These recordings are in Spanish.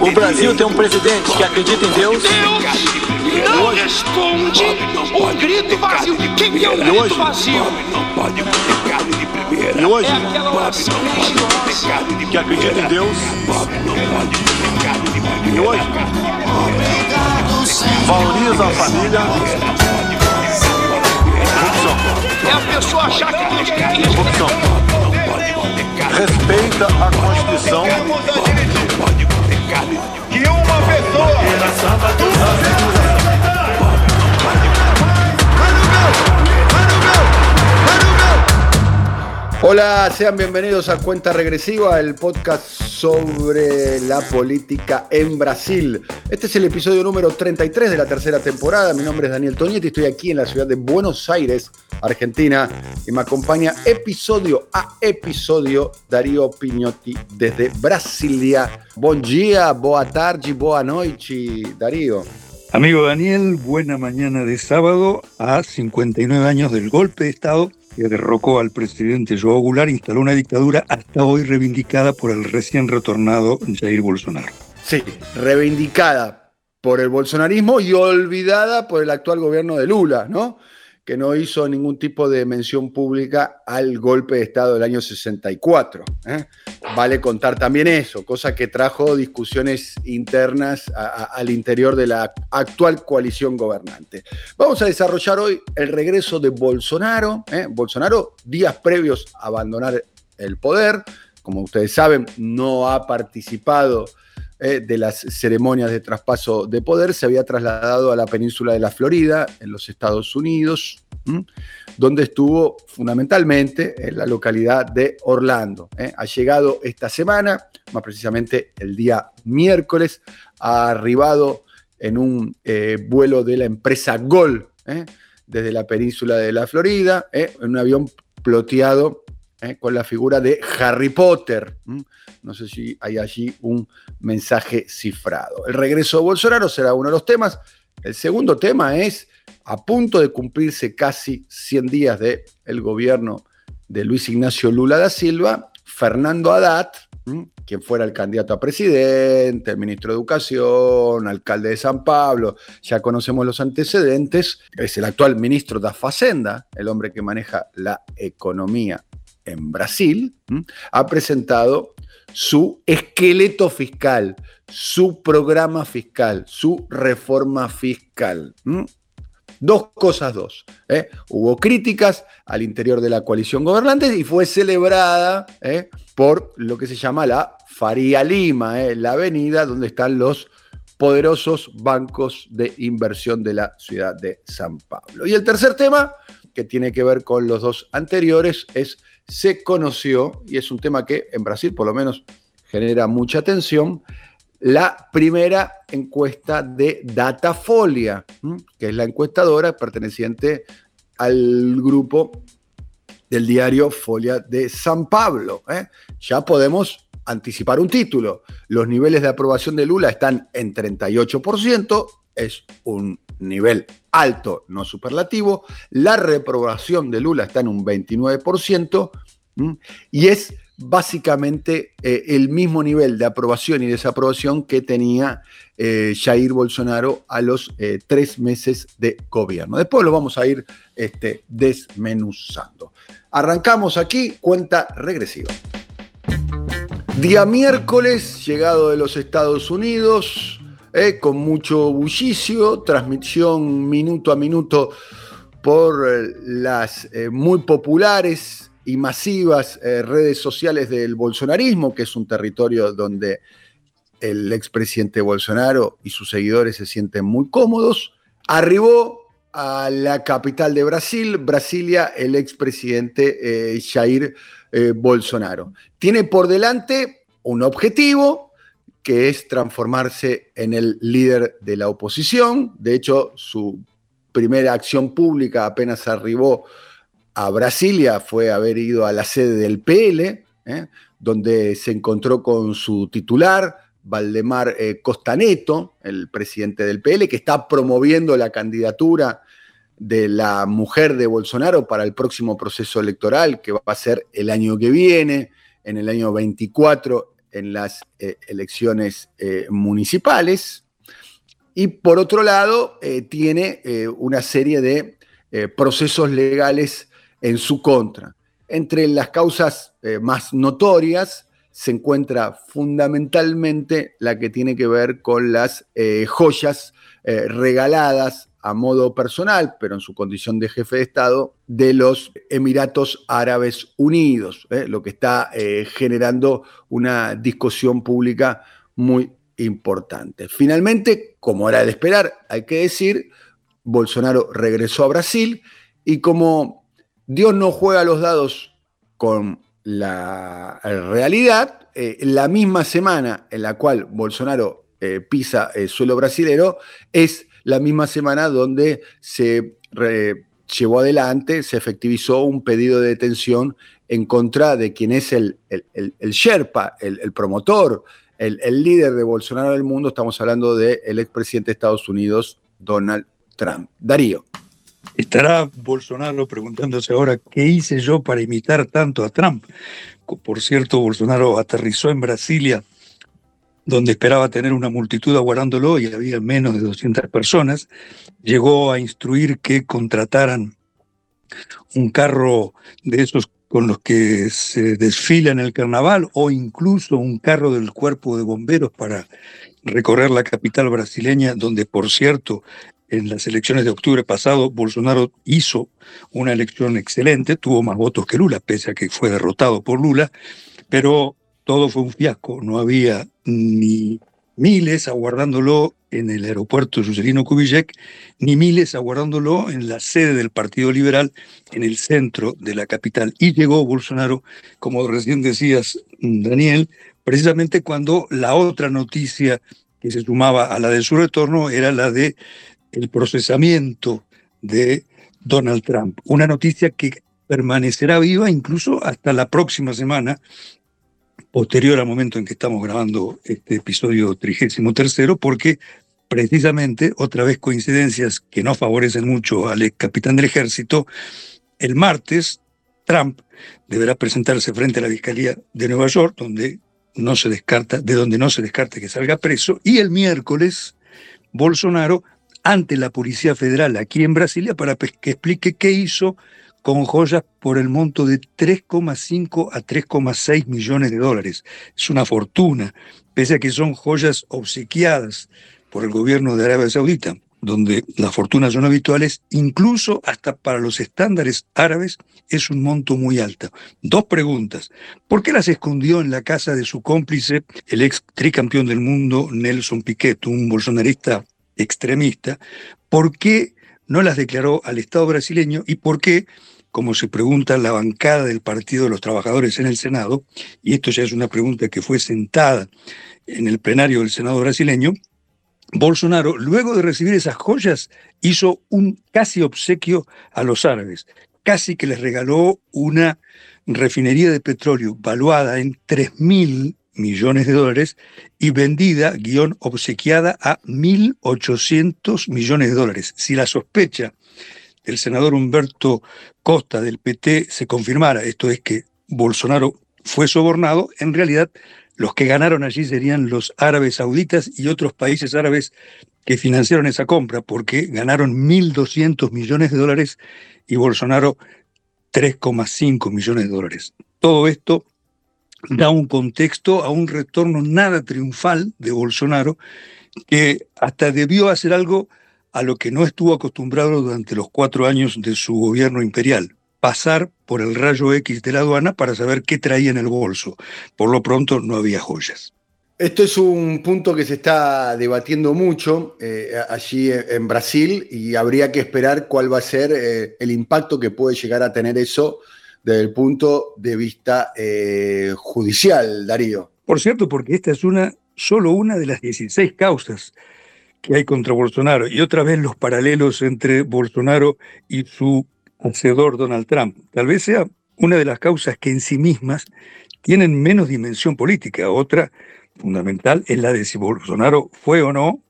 O Brasil tem um presidente que acredita em Deus. Não responde o grito vazio. Quem que é o grito vazio? Não pode comer carne de primeira. E hoje, É que acredita em Deus. Pobre não pode comer carne de primeira. E hoje, valoriza a família. Corrupção. É a pessoa achar que Deus tem que Corrupção. Respeita a Constituição. Que uma pessoa Hola, sean bienvenidos a Cuenta Regresiva, el podcast sobre la política en Brasil. Este es el episodio número 33 de la tercera temporada. Mi nombre es Daniel Toñetti, estoy aquí en la ciudad de Buenos Aires, Argentina, y me acompaña episodio a episodio Darío Piñotti desde Brasilia. Buen día, boa tarde, boa noite, Darío. Amigo Daniel, buena mañana de sábado a 59 años del golpe de Estado que derrocó al presidente João Goulart instaló una dictadura hasta hoy reivindicada por el recién retornado Jair Bolsonaro. Sí, reivindicada por el bolsonarismo y olvidada por el actual gobierno de Lula, ¿no? Que no hizo ningún tipo de mención pública al golpe de Estado del año 64. ¿eh? Vale contar también eso, cosa que trajo discusiones internas al interior de la actual coalición gobernante. Vamos a desarrollar hoy el regreso de Bolsonaro. ¿eh? Bolsonaro, días previos a abandonar el poder, como ustedes saben, no ha participado eh, de las ceremonias de traspaso de poder, se había trasladado a la península de la Florida, en los Estados Unidos, donde estuvo fundamentalmente en la localidad de Orlando. ¿eh? Ha llegado esta semana, más precisamente el día miércoles, ha arribado en un eh, vuelo de la empresa Gol, desde la península de la Florida, en un avión ploteado ¿eh? con la figura de Harry Potter. No sé si hay allí un mensaje cifrado. El regreso de Bolsonaro será uno de los temas. El segundo tema es, a punto de cumplirse casi 100 días del el gobierno de Luis Ignacio Lula da Silva, Fernando Haddad, quien fuera el candidato a presidente, el ministro de Educación, alcalde de San Pablo, ya conocemos los antecedentes, es el actual ministro de Facenda, el hombre que maneja la economía en Brasil, ha presentado su esqueleto fiscal, su programa fiscal, su reforma fiscal. Dos cosas, dos. ¿eh? Hubo críticas al interior de la coalición gobernante y fue celebrada ¿eh? por lo que se llama la Faría Lima, ¿eh? la avenida donde están los poderosos bancos de inversión de la ciudad de San Pablo. Y el tercer tema, que tiene que ver con los dos anteriores, es se conoció, y es un tema que en Brasil por lo menos genera mucha atención, la primera encuesta de Datafolia, que es la encuestadora perteneciente al grupo del diario Folia de San Pablo. ¿eh? Ya podemos anticipar un título. Los niveles de aprobación de Lula están en 38%, es un nivel alto, no superlativo. La reprobación de Lula está en un 29%, ¿m? y es básicamente eh, el mismo nivel de aprobación y desaprobación que tenía eh, Jair Bolsonaro a los eh, tres meses de gobierno. Después lo vamos a ir este, desmenuzando. Arrancamos aquí, cuenta regresiva. Día miércoles, llegado de los Estados Unidos, eh, con mucho bullicio, transmisión minuto a minuto por eh, las eh, muy populares y masivas redes sociales del bolsonarismo, que es un territorio donde el expresidente Bolsonaro y sus seguidores se sienten muy cómodos. Arribó a la capital de Brasil, Brasilia, el expresidente Jair Bolsonaro. Tiene por delante un objetivo que es transformarse en el líder de la oposición. De hecho, su primera acción pública apenas arribó a Brasilia fue haber ido a la sede del PL, ¿eh? donde se encontró con su titular, Valdemar eh, Costaneto, el presidente del PL, que está promoviendo la candidatura de la mujer de Bolsonaro para el próximo proceso electoral, que va a ser el año que viene, en el año 24, en las eh, elecciones municipales. Y por otro lado, tiene una serie de procesos legales en su contra. Entre las causas eh, más notorias se encuentra fundamentalmente la que tiene que ver con las eh, joyas eh, regaladas a modo personal, pero en su condición de jefe de Estado, de los Emiratos Árabes Unidos, lo que está generando una discusión pública muy importante. Finalmente, como era de esperar, hay que decir, Bolsonaro regresó a Brasil y como Dios no juega los dados con la realidad. Eh, la misma semana en la cual Bolsonaro eh, pisa el suelo brasilero es la misma semana donde se llevó adelante, se efectivizó un pedido de detención en contra de quien es el, el, Sherpa, el, promotor, el, líder de Bolsonaro del mundo. Estamos hablando del expresidente de Estados Unidos, Donald Trump. Darío. Estará Bolsonaro preguntándose ahora qué hice yo para imitar tanto a Trump. Por cierto, Bolsonaro aterrizó en Brasilia, donde esperaba tener una multitud aguardándolo y había menos de 200 personas. Llegó a instruir que contrataran un carro de esos con los que se desfila en el carnaval o incluso un carro del cuerpo de bomberos para recorrer la capital brasileña, donde por cierto en las elecciones de octubre pasado, Bolsonaro hizo una elección excelente, tuvo más votos que Lula, pese a que fue derrotado por Lula, pero todo fue un fiasco. No había ni miles aguardándolo en el aeropuerto Juscelino Kubitschek, ni miles aguardándolo en la sede del Partido Liberal en el centro de la capital. Y llegó Bolsonaro, como recién decías, Daniel, precisamente cuando la otra noticia que se sumaba a la de su retorno era la de el procesamiento de Donald Trump. Una noticia que permanecerá viva incluso hasta la próxima semana, posterior al momento en que estamos grabando este episodio 33, porque precisamente, otra vez coincidencias que no favorecen mucho al ex capitán del ejército, el martes Trump deberá presentarse frente a la Fiscalía de Nueva York, donde no se descarta, de donde no se descarta que salga preso, y el miércoles Bolsonaro ante la Policía Federal aquí en Brasilia para que explique qué hizo con joyas por el monto de 3,5 a 3,6 millones de dólares. Es una fortuna, pese a que son joyas obsequiadas por el gobierno de Arabia Saudita, donde las fortunas son habituales, incluso hasta para los estándares árabes es un monto muy alto. Dos preguntas. ¿Por qué las escondió en la casa de su cómplice, el ex tricampeón del mundo, Nelson Piquet, un bolsonarista extremista, ¿por qué no las declaró al Estado brasileño y por qué, como se pregunta la bancada del Partido de los Trabajadores en el Senado, y esto ya es una pregunta que fue sentada en el plenario del Senado brasileño, Bolsonaro, luego de recibir esas joyas, hizo un casi obsequio a los árabes, casi que les regaló una refinería de petróleo valuada en 3 mil millones de dólares y vendida, guion, obsequiada a 1.800 millones de dólares. Si la sospecha del senador Humberto Costa del PT se confirmara, esto es que Bolsonaro fue sobornado, en realidad los que ganaron allí serían los árabes sauditas y otros países árabes que financiaron esa compra, porque ganaron 1.200 millones de dólares y Bolsonaro 3,5 millones de dólares. Todo esto da un contexto a un retorno nada triunfal de Bolsonaro, que hasta debió hacer algo a lo que no estuvo acostumbrado durante los cuatro años de su gobierno imperial, pasar por el rayo X de la aduana para saber qué traía en el bolso. Por lo pronto no había joyas. Esto es un punto que se está debatiendo mucho eh, allí en Brasil y habría que esperar cuál va a ser eh, el impacto que puede llegar a tener eso desde el punto de vista eh, judicial, Darío. Por cierto, porque esta es una, solo una de las 16 causas que hay contra Bolsonaro y otra vez los paralelos entre Bolsonaro y su hacedor Donald Trump. Tal vez sea una de las causas que en sí mismas tienen menos dimensión política. Otra fundamental es la de si Bolsonaro fue o no,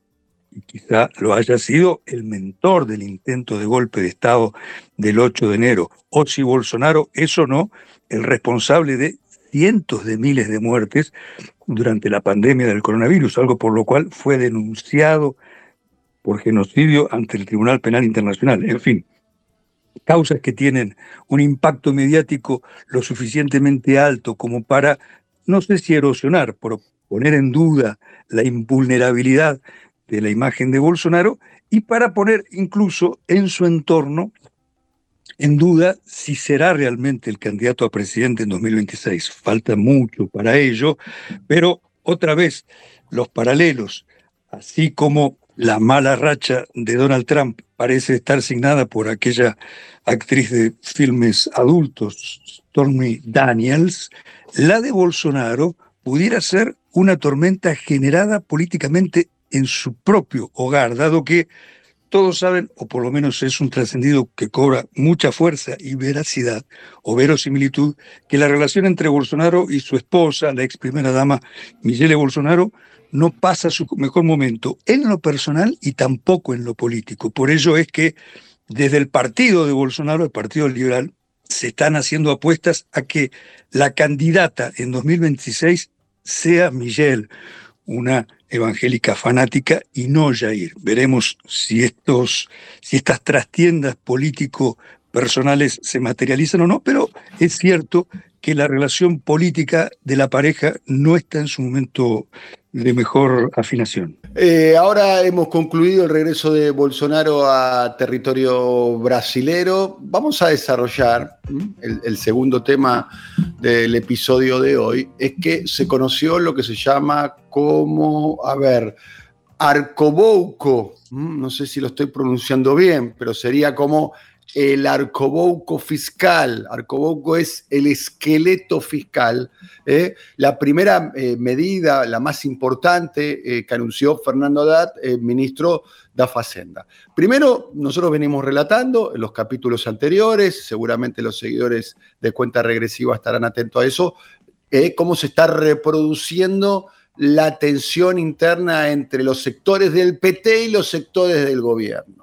y quizá lo haya sido, el mentor del intento de golpe de Estado del 8 de enero, o si Bolsonaro es o no el responsable de cientos de miles de muertes durante la pandemia del coronavirus, algo por lo cual fue denunciado por genocidio ante el Tribunal Penal Internacional. En fin, causas que tienen un impacto mediático lo suficientemente alto como para, no sé si erosionar, pero poner en duda la invulnerabilidad de la imagen de Bolsonaro y para poner incluso en su entorno en duda si será realmente el candidato a presidente en 2026. Falta mucho para ello, pero otra vez los paralelos, así como la mala racha de Donald Trump parece estar signada por aquella actriz de filmes adultos, Stormy Daniels, la de Bolsonaro pudiera ser una tormenta generada políticamente en su propio hogar, dado que todos saben, o por lo menos es un trascendido que cobra mucha fuerza y veracidad o verosimilitud, que la relación entre Bolsonaro y su esposa, la ex primera dama Michelle Bolsonaro, no pasa su mejor momento en lo personal y tampoco en lo político. Por ello es que desde el partido de Bolsonaro, el Partido Liberal, se están haciendo apuestas a que la candidata en 2026 sea Michelle, una evangélica fanática y no Jair. Veremos si, estos, si estas trastiendas político personales se materializan o no, pero es cierto que la relación política de la pareja no está en su momento de mejor afinación. Eh, ahora hemos concluido el regreso de Bolsonaro a territorio brasilero. Vamos a desarrollar el, segundo tema del episodio de hoy. Es que se conoció lo que se llama como, a ver, arcobouco. No sé si lo estoy pronunciando bien, pero sería como el arcobouco fiscal. Arcobouco es el esqueleto fiscal. ¿eh? La primera eh, medida, la más importante eh, que anunció Fernando Haddad, ministro de Facenda. Primero, nosotros venimos relatando en los capítulos anteriores, seguramente los seguidores de Cuenta Regresiva estarán atentos a eso, cómo se está reproduciendo la tensión interna entre los sectores del PT y los sectores del gobierno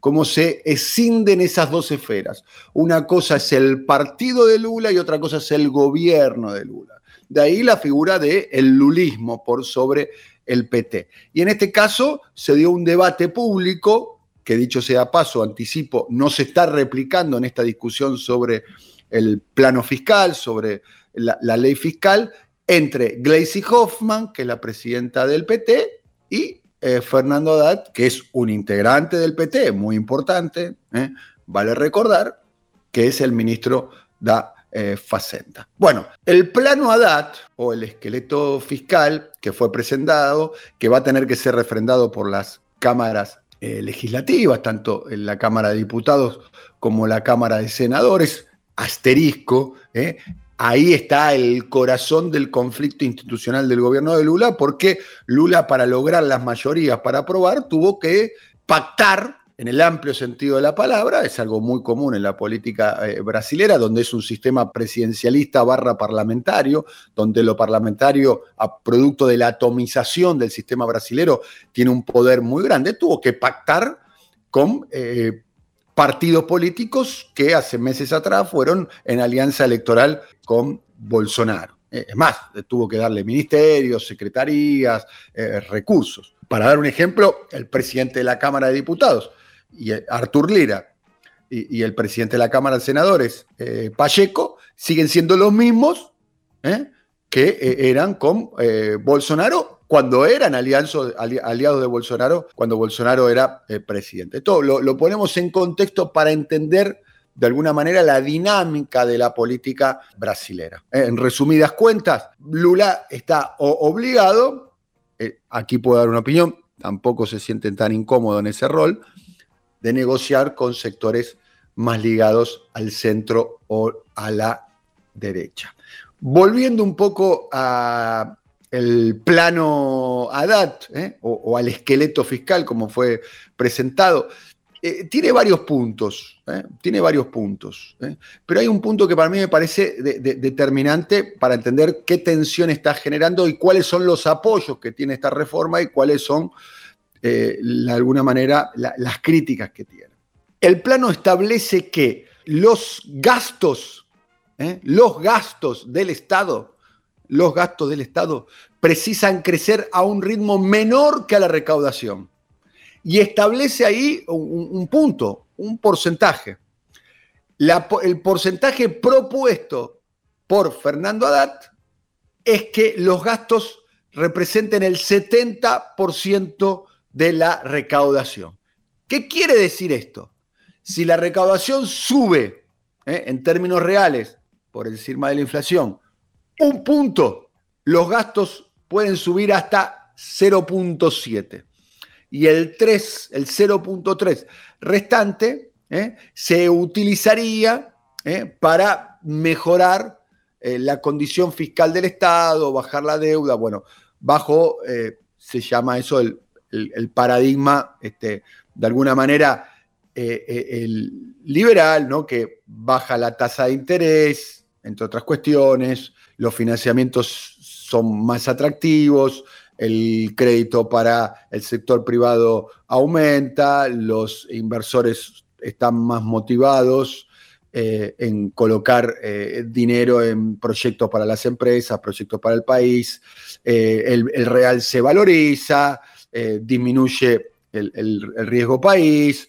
cómo se escinden esas dos esferas. Una cosa es el partido de Lula y otra cosa es el gobierno de Lula. De ahí la figura del el lulismo por sobre el PT. Y en este caso se dio un debate público, que dicho sea paso, anticipo, no se está replicando en esta discusión sobre el plano fiscal, sobre la, la ley fiscal, entre Gleisi Hoffman, que es la presidenta del PT, y eh, Fernando Haddad, que es un integrante del PT, muy importante, ¿eh? vale recordar que es el ministro eh, Facenda. Bueno, el plano Haddad, o el esqueleto fiscal que fue presentado, que va a tener que ser refrendado por las cámaras legislativas, tanto en la Cámara de Diputados como la Cámara de Senadores, asterisco, Ahí está el corazón del conflicto institucional del gobierno de Lula, porque Lula para lograr las mayorías para aprobar tuvo que pactar en el amplio sentido de la palabra, es algo muy común en la política eh, brasilera, donde es un sistema presidencialista barra parlamentario, donde lo parlamentario, producto de la atomización del sistema brasilero, tiene un poder muy grande, tuvo que pactar con eh, partidos políticos que hace meses atrás fueron en alianza electoral con Bolsonaro. Eh, es más, tuvo que darle ministerios, secretarías, eh, recursos. Para dar un ejemplo, el presidente de la Cámara de Diputados, y eh, Artur Lira, y, el presidente de la Cámara de Senadores, Pacheco, siguen siendo los mismos que eran con Bolsonaro cuando eran aliados de Bolsonaro, cuando Bolsonaro era eh, presidente. Todo lo, ponemos en contexto para entender de alguna manera la dinámica de la política brasilera. Eh, en resumidas cuentas, Lula está obligado, eh, aquí puedo dar una opinión, tampoco se sienten tan incómodos en ese rol, de negociar con sectores más ligados al centro o a la derecha. Volviendo un poco a el plano ADAT ¿eh? o, al esqueleto fiscal como fue presentado, eh, tiene varios puntos, ¿eh? tiene varios puntos, pero hay un punto que para mí me parece determinante para entender qué tensión está generando y cuáles son los apoyos que tiene esta reforma y cuáles son, de alguna manera, las críticas que tiene. El plano establece que los gastos, los gastos del Estado, los gastos del Estado precisan crecer a un ritmo menor que a la recaudación. Y establece ahí un, punto, un porcentaje. el porcentaje propuesto por Fernando Haddad es que los gastos representen el 70% de la recaudación. ¿Qué quiere decir esto? Si la recaudación sube ¿eh? en términos reales por encima de la inflación un punto, los gastos pueden subir hasta 0.7. Y el 3, el 0.3 restante, ¿eh? se utilizaría ¿eh? para mejorar eh, la condición fiscal del Estado, bajar la deuda, bueno, bajo, se llama eso el, paradigma, este, de alguna manera, el liberal, ¿no? que baja la tasa de interés, entre otras cuestiones, los financiamientos son más atractivos, el crédito para el sector privado aumenta, los inversores están más motivados eh, en colocar eh, dinero en proyectos para las empresas, proyectos para el país, eh, el, real se valoriza, disminuye el, riesgo país,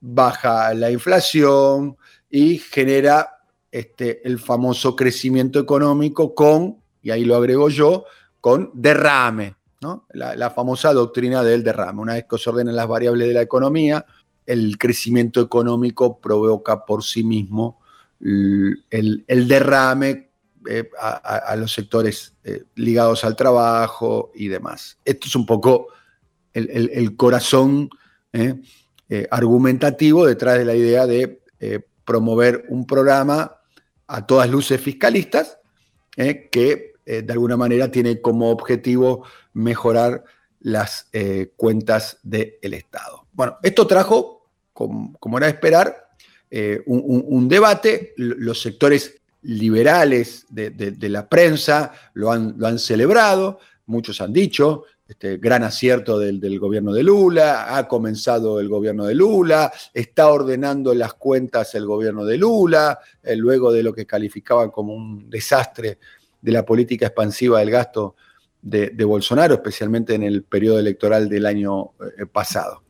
baja la inflación y genera este, el famoso crecimiento económico con, y ahí lo agrego yo, con derrame, ¿no? la, famosa doctrina del derrame. Una vez que se ordenan las variables de la economía, el crecimiento económico provoca por sí mismo el, derrame eh, a, los sectores eh, ligados al trabajo y demás. Esto es un poco el, corazón eh, argumentativo detrás de la idea de promover un programa a todas luces fiscalistas, eh, que eh, de alguna manera tiene como objetivo mejorar las eh, cuentas del Estado. Bueno, esto trajo, como, era de esperar, un, debate. Los sectores liberales de, la prensa lo han, lo han celebrado, muchos han dicho, este, gran acierto del, gobierno de Lula, ha comenzado el gobierno de Lula, está ordenando las cuentas el gobierno de Lula, eh, luego de lo que calificaban como un desastre de la política expansiva del gasto de, Bolsonaro, especialmente en el periodo electoral del año eh, pasado.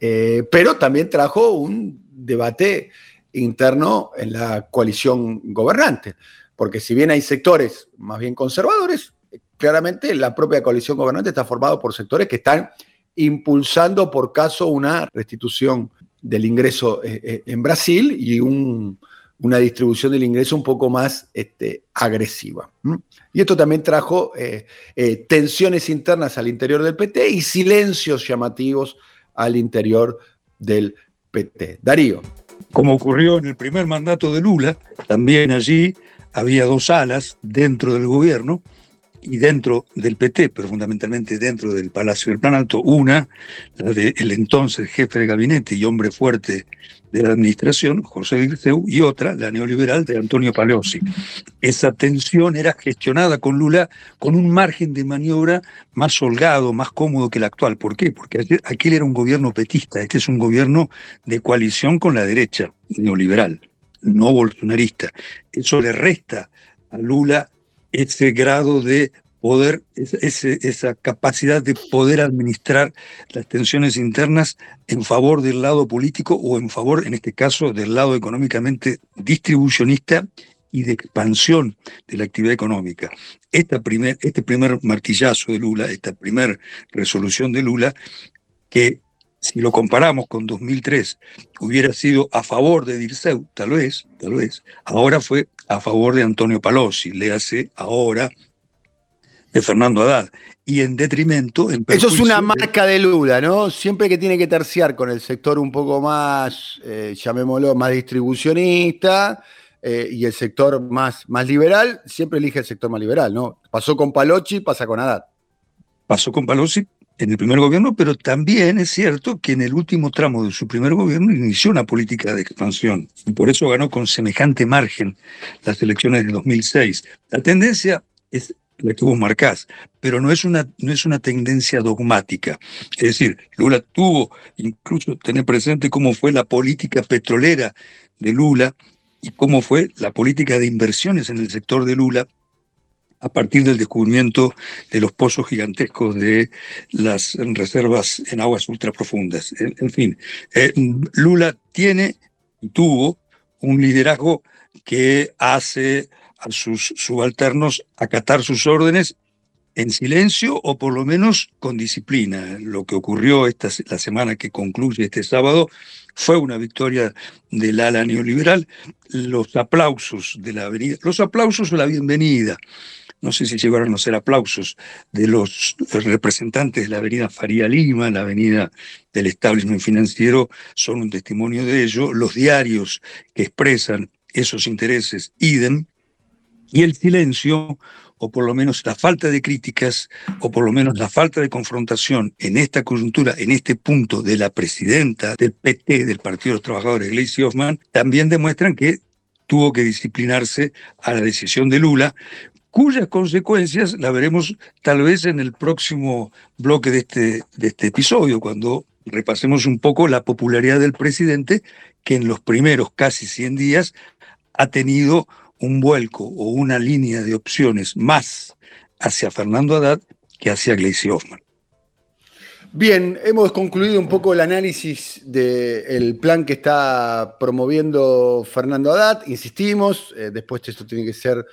Eh, pero también trajo un debate interno en la coalición gobernante, porque si bien hay sectores más bien conservadores, claramente la propia coalición gobernante está formada por sectores que están impulsando por caso una restitución del ingreso eh, eh, en Brasil y una distribución del ingreso un poco más este, agresiva. Y esto también trajo eh, tensiones internas al interior del PT y silencios llamativos al interior del PT. Darío. Como ocurrió en el primer mandato de Lula, también allí había dos alas dentro del gobierno y dentro del PT, pero fundamentalmente dentro del Palacio del Plan Alto, una, la del entonces jefe de gabinete y hombre fuerte de la administración, José Dirceu, y otra, la neoliberal de Antonio Paleosi. Esa tensión era gestionada con Lula con un margen de maniobra más holgado, más cómodo que el actual. ¿Por qué? Porque aquel era un gobierno petista, este es un gobierno de coalición con la derecha, neoliberal, no bolsonarista. Eso le resta a Lula ese grado de poder, esa capacidad de poder administrar las tensiones internas en favor del lado político o en favor, en este caso, del lado económicamente distribucionista y de expansión de la actividad económica. Esta primer, este primer martillazo de Lula, esta primera resolución de Lula, que si lo comparamos con 2003, hubiera sido a favor de Dirceu, tal vez, tal vez, ahora fue a favor de Antonio Palossi, le hace ahora de Fernando Haddad. Y en detrimento... Eso es una marca de Lula, ¿no? Siempre que tiene que terciar con el sector un poco más, eh, llamémoslo, más distribucionista, eh, y el sector más, más liberal siempre elige el sector más liberal, ¿no? Pasó con Palocci, pasa con Haddad. Pasó con Palocci en el primer gobierno, pero también es cierto que en el último tramo de su primer gobierno inició una política de expansión y por eso ganó con semejante margen las elecciones de 2006. La tendencia es la que vos marcás, pero no es una, no es una tendencia dogmática. Es decir, Lula tuvo incluso tener presente cómo fue la política petrolera de Lula y cómo fue la política de inversiones en el sector de Lula a partir del descubrimiento de los pozos gigantescos de las reservas en aguas ultraprofundas. En, en fin, eh, Lula tiene y tuvo un liderazgo que hace a sus subalternos acatar sus órdenes en silencio o por lo menos con disciplina. Lo que ocurrió esta, la semana que concluye este sábado fue una victoria del ala neoliberal. Los aplausos de la avenida, los aplausos o la bienvenida no sé si llegaron a ser aplausos de los representantes de la avenida Faría Lima, la avenida del establishment financiero, son un testimonio de ello. Los diarios que expresan esos intereses, idem, y el silencio, o por lo menos la falta de críticas, o por lo menos la falta de confrontación en esta coyuntura, en este punto de la presidenta del PT, del Partido de los Trabajadores, Gleisi Hoffman, también demuestran que tuvo que disciplinarse a la decisión de Lula, cuyas consecuencias la veremos tal vez en el próximo bloque de este, de este episodio, cuando repasemos un poco la popularidad del presidente, que en los primeros casi 100 días ha tenido un vuelco o una línea de opciones más hacia Fernando Haddad que hacia Gleisi Hoffman. Bien, hemos concluido un poco el análisis del plan que está promoviendo Fernando Haddad. Insistimos, eh, después esto tiene que ser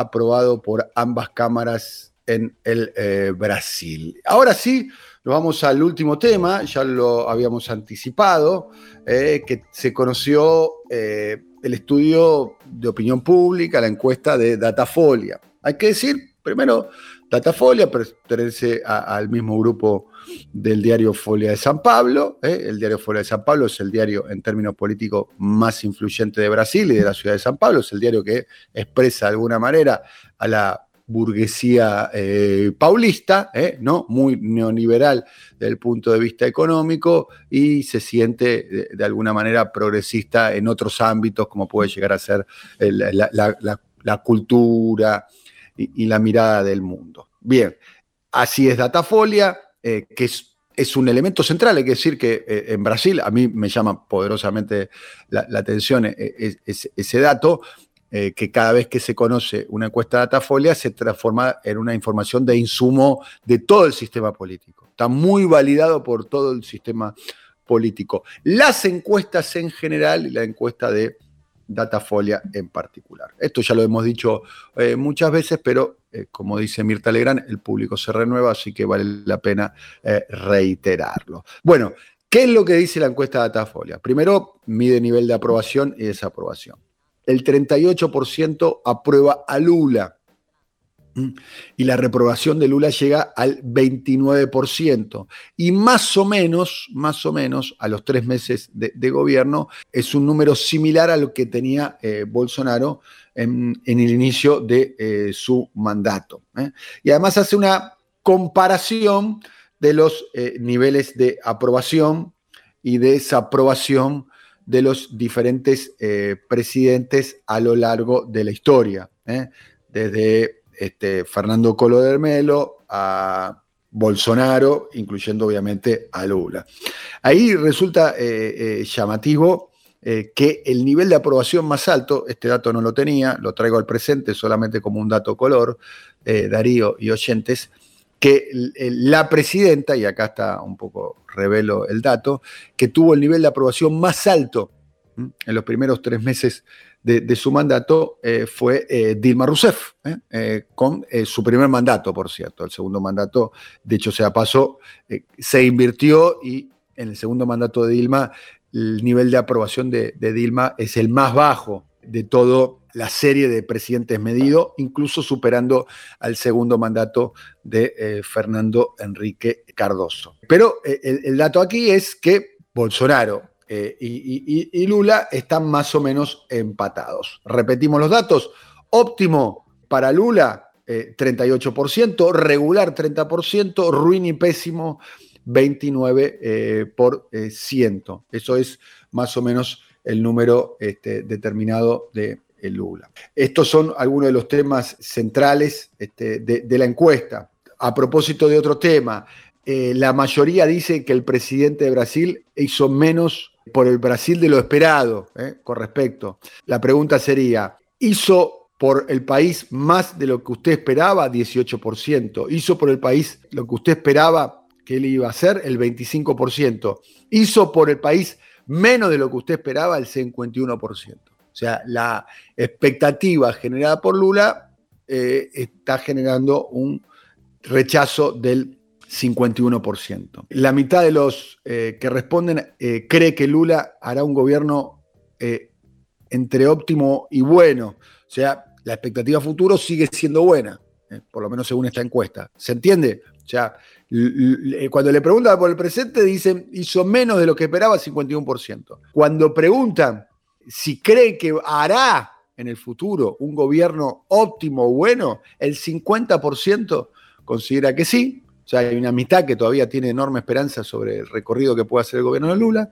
aprobado por ambas cámaras en el eh, Brasil. Ahora sí, nos vamos al último tema, ya lo habíamos anticipado, eh, que se conoció eh, el estudio de opinión pública, la encuesta de Datafolia. Hay que decir, primero, Datafolia pertenece al mismo grupo del diario Folia de San Pablo. ¿eh? El diario Folia de San Pablo es el diario en términos políticos más influyente de Brasil y de la ciudad de San Pablo. Es el diario que expresa de alguna manera a la burguesía eh, paulista, ¿eh? ¿no? muy neoliberal desde el punto de vista económico y se siente de, alguna manera progresista en otros ámbitos como puede llegar a ser la, cultura y, y la mirada del mundo. Bien, así es Datafolia, eh, que es, es, un elemento central. Hay que decir que eh, en Brasil, a mí me llama poderosamente la, atención eh, ese dato, que cada vez que se conoce una encuesta de Datafolia se transforma en una información de insumo de todo el sistema político. Está muy validado por todo el sistema político. Las encuestas en general la encuesta de Datafolia en particular. Esto ya lo hemos dicho muchas veces, pero eh, como dice Mirta Legrand, el público se renueva, así que vale la pena eh, reiterarlo. Bueno, ¿qué es lo que dice la encuesta Datafolia? Primero, mide nivel de aprobación y desaprobación. El 38% aprueba a Lula y la reprobación de Lula llega al 29%. Y más o menos, más o menos, a los tres meses de, gobierno, es un número similar a lo que tenía eh, Bolsonaro en, el inicio de eh, su mandato. ¿eh? Y además hace una comparación de los niveles de aprobación y desaprobación de los diferentes presidentes a lo largo de la historia. Desde este, Fernando Colo de Melo, a Bolsonaro, incluyendo obviamente a Lula. Ahí resulta eh, eh, llamativo eh, que el nivel de aprobación más alto, este dato no lo tenía, lo traigo al presente solamente como un dato color, Darío y oyentes, que la presidenta, y acá está un poco revelo el dato, que tuvo el nivel de aprobación más alto en los primeros tres meses de, su mandato eh, fue eh, Dilma Rousseff, ¿eh? con su primer mandato, por cierto. El segundo mandato, de hecho, se pasó, se invirtió y en el segundo mandato de Dilma el nivel de aprobación de, Dilma es el más bajo de toda la serie de presidentes medidos, incluso superando al segundo mandato de Fernando Enrique Cardoso. Pero el dato aquí es que Bolsonaro eh, y, Lula están más o menos empatados. Repetimos los datos. Óptimo para Lula, 38%, regular 30%, ruin y pésimo 29%. Eso es más o menos el número este, determinado de Lula. Estos son algunos de los temas centrales este, de, la encuesta. A propósito de otro tema, eh, la mayoría dice que el presidente de Brasil hizo menos por el Brasil de lo esperado, eh, con respecto. La pregunta sería, ¿hizo por el país más de lo que usted esperaba? 18%. ¿Hizo por el país lo que usted esperaba que él iba a hacer? El 25%. ¿Hizo por el país menos de lo que usted esperaba? El 51%. O sea, la expectativa generada por Lula eh, está generando un rechazo del 51%. La mitad de los eh, que responden eh, cree que Lula hará un gobierno entre óptimo y bueno. O sea, la expectativa futuro sigue siendo buena, por lo menos según esta encuesta. ¿Se entiende? O sea, cuando le preguntan por el presente, dicen hizo menos de lo que esperaba, 51%. Cuando preguntan si cree que hará en el futuro un gobierno óptimo o bueno, el 50% considera que sí. O sea, hay una mitad que todavía tiene enorme esperanza sobre el recorrido que puede hacer el gobierno de Lula.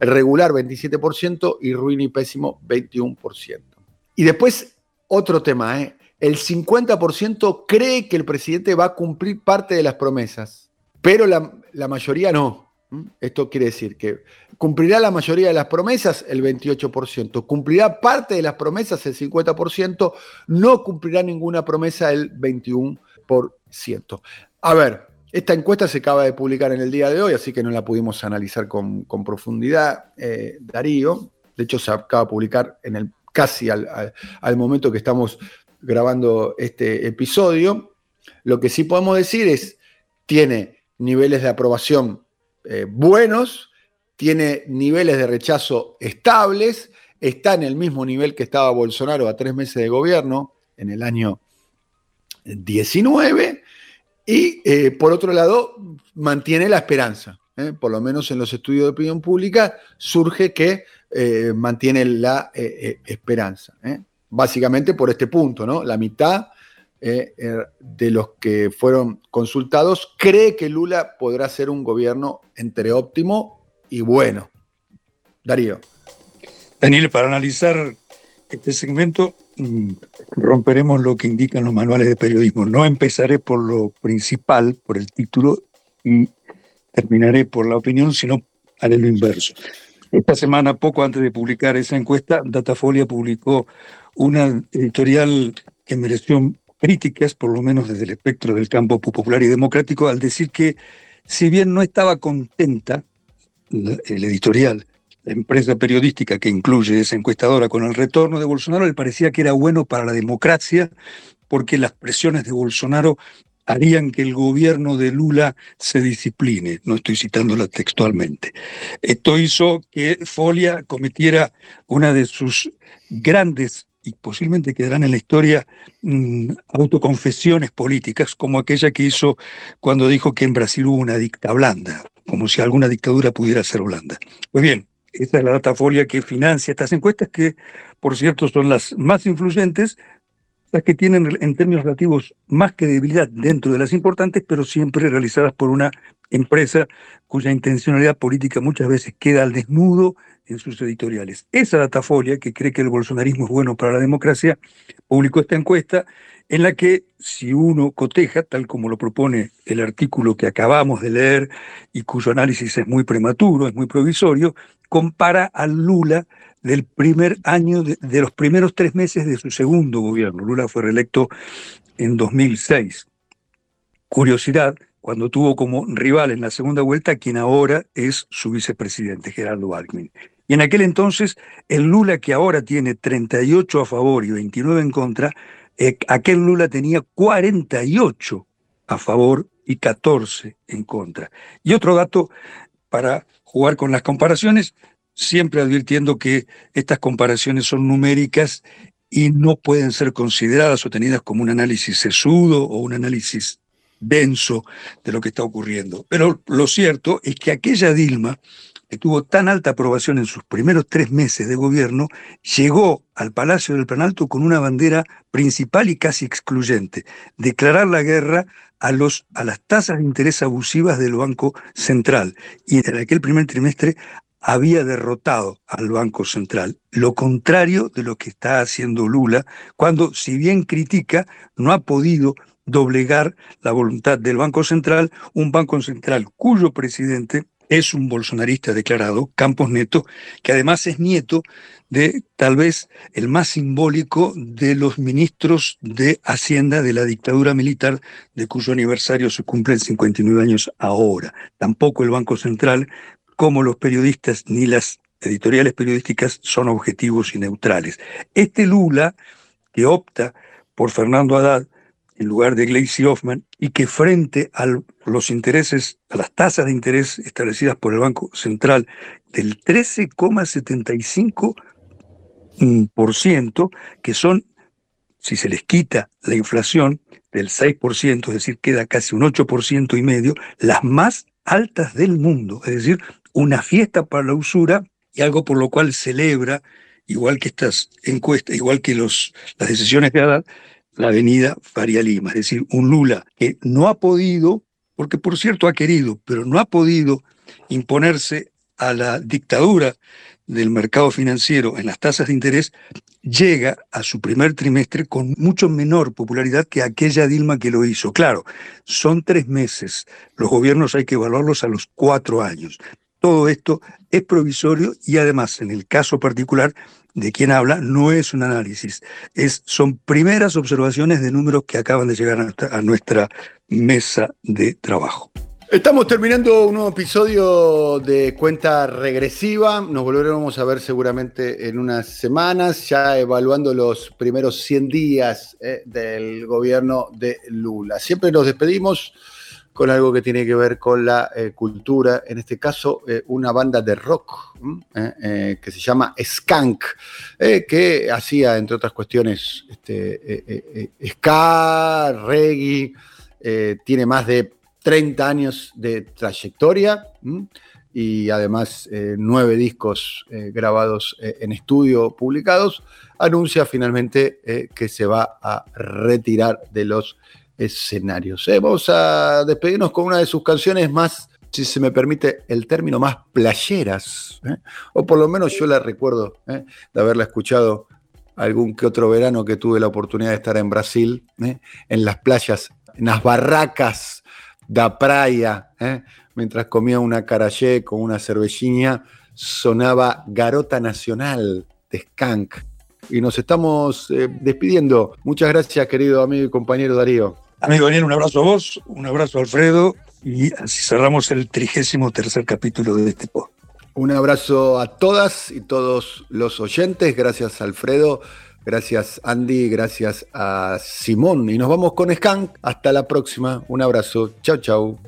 El regular 27% y ruin y pésimo 21%. Y después otro tema, ¿eh? el 50% cree que el presidente va a cumplir parte de las promesas, pero la, mayoría no. Esto quiere decir que cumplirá la mayoría de las promesas, el 28%, cumplirá parte de las promesas, el 50%, no cumplirá ninguna promesa, el 21%. A ver, esta encuesta se acaba de publicar en el día de hoy, así que no la pudimos analizar con, profundidad, eh, Darío. De hecho, se acaba de publicar en el, casi al, momento que estamos grabando este episodio. Lo que sí podemos decir es, tiene niveles de aprobación eh, buenos, tiene niveles de rechazo estables, está en el mismo nivel que estaba Bolsonaro a tres meses de gobierno en el año 19 y eh, por otro lado mantiene la esperanza. ¿eh? Por lo menos en los estudios de opinión pública surge que mantiene la esperanza. Básicamente por este punto, ¿no? La mitad eh, eh, de los que fueron consultados cree que Lula podrá ser un gobierno entre óptimo y bueno. Darío. Daniel, para analizar este segmento mm, romperemos lo que indican los manuales de periodismo. No empezaré por lo principal, por el título, y terminaré por la opinión, sino haré lo inverso. Esta semana, poco antes de publicar esa encuesta, Datafolia publicó una editorial que mereció críticas, por lo menos desde el espectro del campo popular y democrático, al decir que si bien no estaba contenta el editorial, empresa periodística que incluye esa encuestadora con el retorno de Bolsonaro, le parecía que era bueno para la democracia porque las presiones de Bolsonaro harían que el gobierno de Lula se discipline. No estoy citándola textualmente. Esto hizo que Folia cometiera una de sus grandes y posiblemente quedarán en la historia mm, autoconfesiones políticas, como aquella que hizo cuando dijo que en Brasil hubo una dicta blanda, como si alguna dictadura pudiera ser blanda. Pues bien, esta es la datafolia que financia estas encuestas, que por cierto son las más influyentes, las que tienen en términos relativos más que debilidad dentro de las importantes, pero siempre realizadas por una empresa cuya intencionalidad política muchas veces queda al desnudo en sus editoriales. Esa datafolia, que cree que el bolsonarismo es bueno para la democracia, publicó esta encuesta en la que si uno coteja, tal como lo propone el artículo que acabamos de leer y cuyo análisis es muy prematuro, es muy provisorio, compara al Lula del primer año, de, de los primeros tres meses de su segundo gobierno. Lula fue reelecto en 2006. Curiosidad, cuando tuvo como rival en la segunda vuelta quien ahora es su vicepresidente, Gerardo Alckmin. Y en aquel entonces, el Lula que ahora tiene 38 a favor y 29 en contra, eh, aquel Lula tenía 48 a favor y 14 en contra. Y otro dato para jugar con las comparaciones, siempre advirtiendo que estas comparaciones son numéricas y no pueden ser consideradas o tenidas como un análisis sesudo o un análisis denso de lo que está ocurriendo. Pero lo cierto es que aquella Dilma que tuvo tan alta aprobación en sus primeros tres meses de gobierno, llegó al Palacio del Planalto con una bandera principal y casi excluyente, declarar la guerra a, a las tasas de interés abusivas del Banco Central. Y en aquel primer trimestre había derrotado al Banco Central, lo contrario de lo que está haciendo Lula, cuando, si bien critica, no ha podido doblegar la voluntad del Banco Central, un Banco Central cuyo presidente es un bolsonarista declarado, Campos Neto, que además es nieto de tal vez el más simbólico de los ministros de Hacienda de la dictadura militar, de cuyo aniversario se cumplen 59 años ahora. Tampoco el Banco Central, como los periodistas ni las editoriales periodísticas, son objetivos y neutrales. Este Lula, que opta por Fernando Haddad, en lugar de Gleisi Hoffman y que frente a los intereses, a las tasas de interés establecidas por el Banco Central del 13,75%, que son, si se les quita la inflación del 6%, es decir, queda casi un 8% y medio, las más altas del mundo, es decir, una fiesta para la usura y algo por lo cual celebra, igual que estas encuestas, igual que los, las decisiones de Haddad, la avenida Faria Lima, es decir, un Lula que no ha podido, porque por cierto ha querido, pero no ha podido imponerse a la dictadura del mercado financiero en las tasas de interés, llega a su primer trimestre con mucho menor popularidad que aquella Dilma que lo hizo. Claro, son tres meses, los gobiernos hay que evaluarlos a los cuatro años. Todo esto es provisorio y además, en el caso particular, de quien habla no es un análisis, es, son primeras observaciones de números que acaban de llegar a nuestra, mesa de trabajo. Estamos terminando un nuevo episodio de cuenta regresiva. Nos volveremos a ver seguramente en unas semanas, ya evaluando los primeros 100 días eh, del gobierno de Lula. Siempre nos despedimos con algo que tiene que ver con la eh, cultura, en este caso eh, una banda de rock eh, que se llama Skank, que hacía, entre otras cuestiones, este, ska, reggae, tiene más de 30 años de trayectoria y además nueve discos grabados en estudio publicados, anuncia finalmente que se va a retirar de los escenarios. Eh, vamos a despedirnos con una de sus canciones más, si se me permite el término, más playeras. ¿eh? O por lo menos yo la recuerdo ¿eh? de haberla escuchado algún que otro verano que tuve la oportunidad de estar en Brasil, en las playas, en las barracas da praia, mientras comía una carayé con una cervecina, sonaba Garota Nacional de Skank. Y nos estamos despidiendo. Muchas gracias, querido amigo y compañero Darío. Amigo Daniel, un abrazo a vos, un abrazo a Alfredo y así cerramos el trigésimo tercer capítulo de este podcast. Un abrazo a todas y todos los oyentes. Gracias Alfredo, gracias Andy, gracias a Simón. Y nos vamos con Skank. Hasta la próxima. Un abrazo. Chau, chau.